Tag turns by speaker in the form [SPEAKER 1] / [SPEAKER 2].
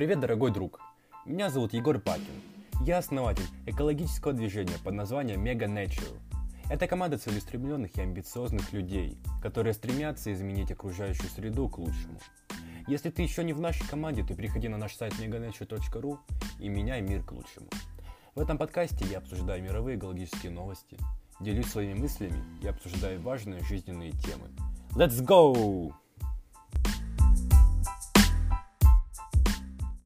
[SPEAKER 1] Привет, дорогой друг! Меня зовут Егор Пакин. Я основатель экологического движения под названием Mega Nature. Это команда целеустремленных и амбициозных людей, которые стремятся изменить окружающую среду к лучшему. Если ты еще не в нашей команде, то приходи на наш сайт meganature.ru и меняй мир к лучшему. В этом подкасте я обсуждаю мировые экологические новости, делюсь своими мыслями и обсуждаю важные жизненные темы. Let's go!